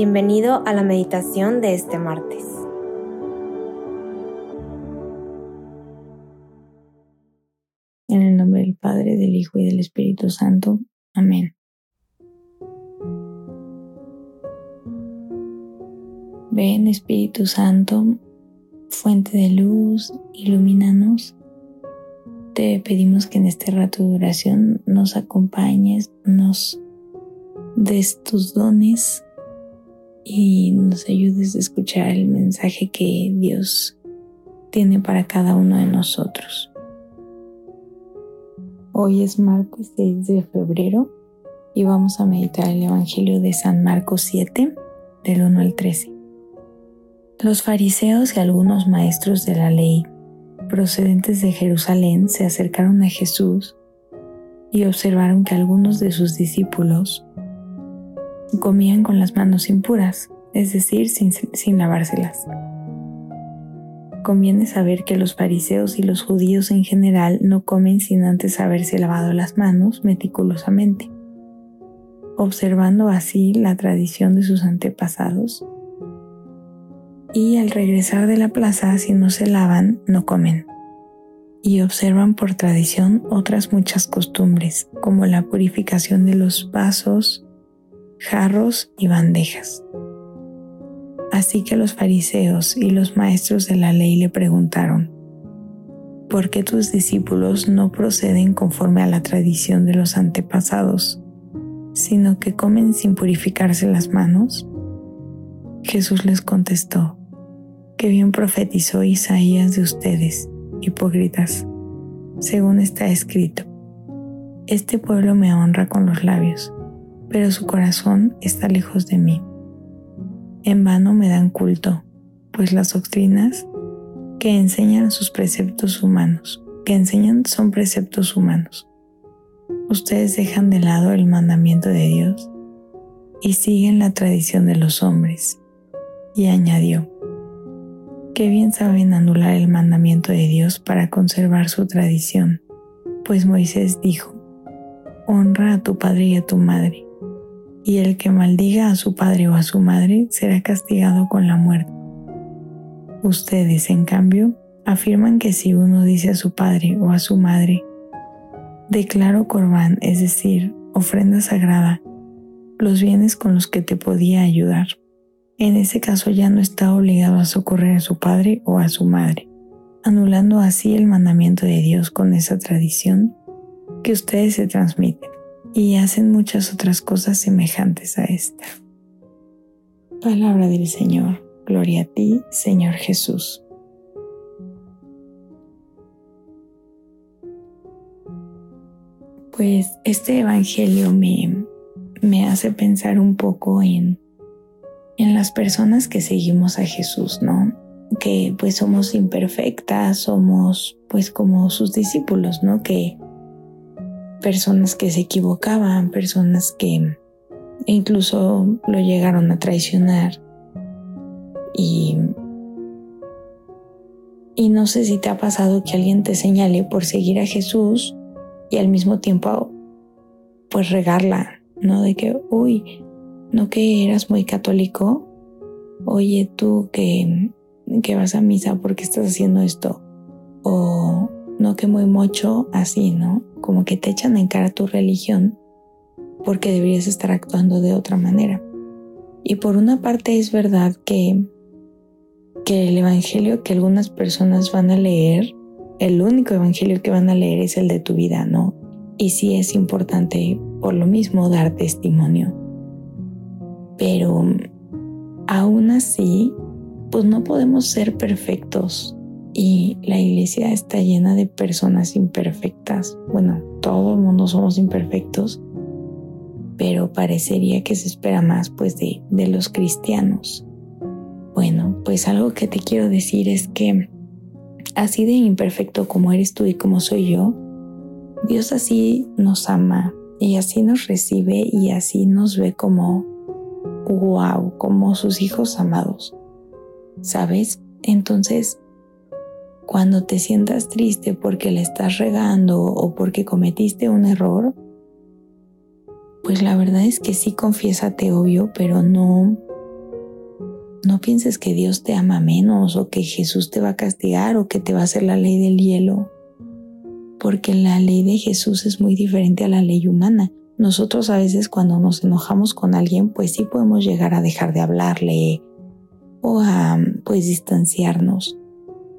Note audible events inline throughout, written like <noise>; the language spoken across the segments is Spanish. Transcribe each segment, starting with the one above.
Bienvenido a la meditación de este martes. En el nombre del Padre, del Hijo y del Espíritu Santo. Amén. Ven Espíritu Santo, fuente de luz, ilumínanos. Te pedimos que en este rato de oración nos acompañes, nos des tus dones y nos ayudes a escuchar el mensaje que Dios tiene para cada uno de nosotros. Hoy es martes 6 de febrero y vamos a meditar el Evangelio de San Marcos 7, del 1 al 13. Los fariseos y algunos maestros de la ley procedentes de Jerusalén se acercaron a Jesús y observaron que algunos de sus discípulos comían con las manos impuras, es decir, sin, sin lavárselas. Conviene saber que los fariseos y los judíos en general no comen sin antes haberse lavado las manos meticulosamente, observando así la tradición de sus antepasados. Y al regresar de la plaza, si no se lavan, no comen. Y observan por tradición otras muchas costumbres, como la purificación de los vasos, jarros y bandejas. Así que los fariseos y los maestros de la ley le preguntaron, ¿por qué tus discípulos no proceden conforme a la tradición de los antepasados, sino que comen sin purificarse las manos? Jesús les contestó, que bien profetizó Isaías de ustedes, hipócritas, según está escrito. Este pueblo me honra con los labios pero su corazón está lejos de mí. En vano me dan culto, pues las doctrinas que enseñan sus preceptos humanos, que enseñan son preceptos humanos. Ustedes dejan de lado el mandamiento de Dios y siguen la tradición de los hombres. Y añadió, qué bien saben anular el mandamiento de Dios para conservar su tradición, pues Moisés dijo, honra a tu padre y a tu madre y el que maldiga a su padre o a su madre será castigado con la muerte. Ustedes, en cambio, afirman que si uno dice a su padre o a su madre, declaro corbán, es decir, ofrenda sagrada, los bienes con los que te podía ayudar. En ese caso ya no está obligado a socorrer a su padre o a su madre, anulando así el mandamiento de Dios con esa tradición que ustedes se transmiten y hacen muchas otras cosas semejantes a esta. Palabra del Señor, gloria a ti, Señor Jesús. Pues este Evangelio me, me hace pensar un poco en, en las personas que seguimos a Jesús, ¿no? Que pues somos imperfectas, somos pues como sus discípulos, ¿no? Que personas que se equivocaban, personas que incluso lo llegaron a traicionar. Y, y no sé si te ha pasado que alguien te señale por seguir a Jesús y al mismo tiempo pues regarla, ¿no? De que, uy, no que eras muy católico, oye tú que, que vas a misa, porque estás haciendo esto? O no que muy mucho así, ¿no? Como que te echan en cara tu religión porque deberías estar actuando de otra manera. Y por una parte es verdad que, que el evangelio que algunas personas van a leer, el único evangelio que van a leer es el de tu vida, ¿no? Y sí es importante por lo mismo dar testimonio. Pero aún así, pues no podemos ser perfectos y la iglesia está llena de personas imperfectas. Bueno, todo el mundo somos imperfectos, pero parecería que se espera más pues de, de los cristianos. Bueno, pues algo que te quiero decir es que así de imperfecto como eres tú y como soy yo, Dios así nos ama y así nos recibe y así nos ve como wow, como sus hijos amados. ¿Sabes? Entonces, cuando te sientas triste porque le estás regando o porque cometiste un error, pues la verdad es que sí confiésate obvio, pero no, no pienses que Dios te ama menos o que Jesús te va a castigar o que te va a hacer la ley del hielo, porque la ley de Jesús es muy diferente a la ley humana. Nosotros a veces cuando nos enojamos con alguien, pues sí podemos llegar a dejar de hablarle o a pues distanciarnos.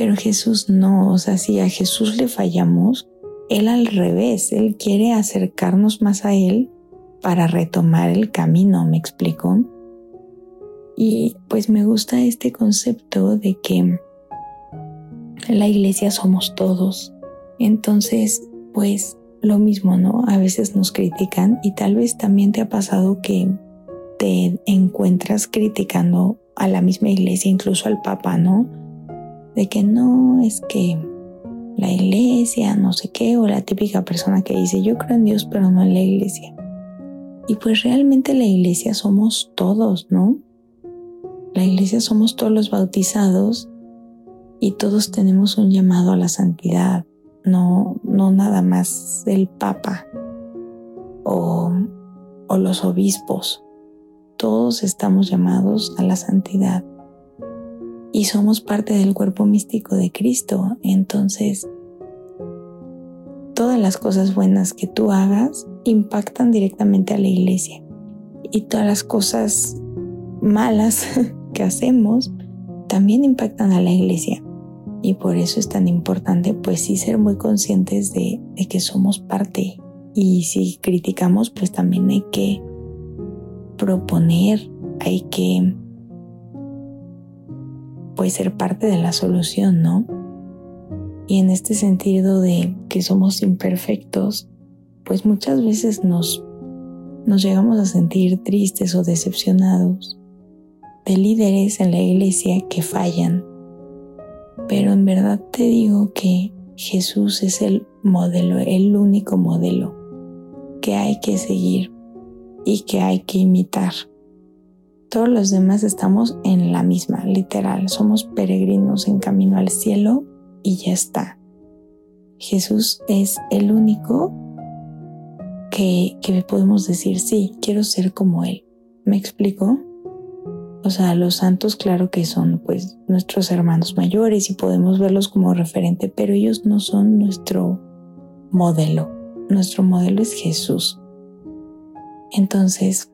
Pero Jesús no, o sea, si a Jesús le fallamos, Él al revés, Él quiere acercarnos más a Él para retomar el camino, ¿me explico? Y pues me gusta este concepto de que la iglesia somos todos. Entonces, pues lo mismo, ¿no? A veces nos critican y tal vez también te ha pasado que te encuentras criticando a la misma iglesia, incluso al Papa, ¿no? De que no es que la iglesia, no sé qué, o la típica persona que dice yo creo en Dios pero no en la iglesia. Y pues realmente la iglesia somos todos, ¿no? La iglesia somos todos los bautizados y todos tenemos un llamado a la santidad, no, no nada más el Papa o, o los obispos. Todos estamos llamados a la santidad y somos parte del cuerpo místico de Cristo. Entonces, todas las cosas buenas que tú hagas impactan directamente a la iglesia y todas las cosas malas <laughs> que hacemos también impactan a la iglesia. Y por eso es tan importante, pues sí, ser muy conscientes de, de que somos parte. Y si criticamos, pues también hay que proponer, hay que pues ser parte de la solución, ¿no? Y en este sentido de que somos imperfectos, pues muchas veces nos, nos llegamos a sentir tristes o decepcionados de líderes en la iglesia que fallan. Pero en verdad te digo que Jesús es el modelo, el único modelo que hay que seguir y que hay que imitar. Todos los demás estamos en la misma, literal, somos peregrinos en camino al cielo y ya está. Jesús es el único que, que podemos decir, sí, quiero ser como Él. ¿Me explico? O sea, los santos, claro que son pues nuestros hermanos mayores y podemos verlos como referente, pero ellos no son nuestro modelo. Nuestro modelo es Jesús. Entonces,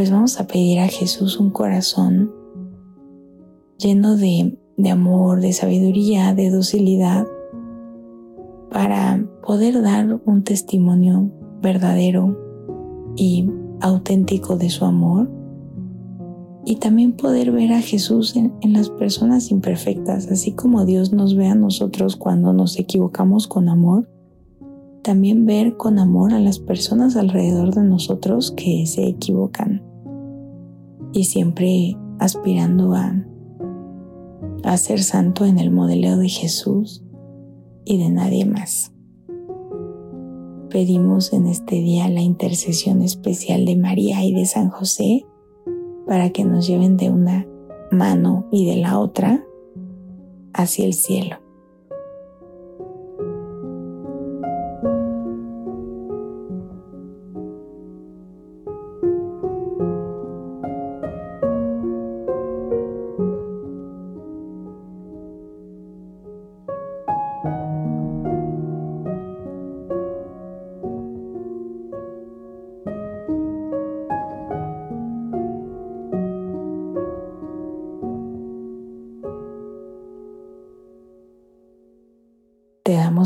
pues vamos a pedir a Jesús un corazón lleno de, de amor, de sabiduría, de docilidad, para poder dar un testimonio verdadero y auténtico de su amor. Y también poder ver a Jesús en, las personas imperfectas, así como Dios nos ve a nosotros cuando nos equivocamos con amor, también ver con amor a las personas alrededor de nosotros que se equivocan y siempre aspirando a, a ser santo en el modelo de Jesús y de nadie más. Pedimos en este día la intercesión especial de María y de San José para que nos lleven de una mano y de la otra hacia el cielo.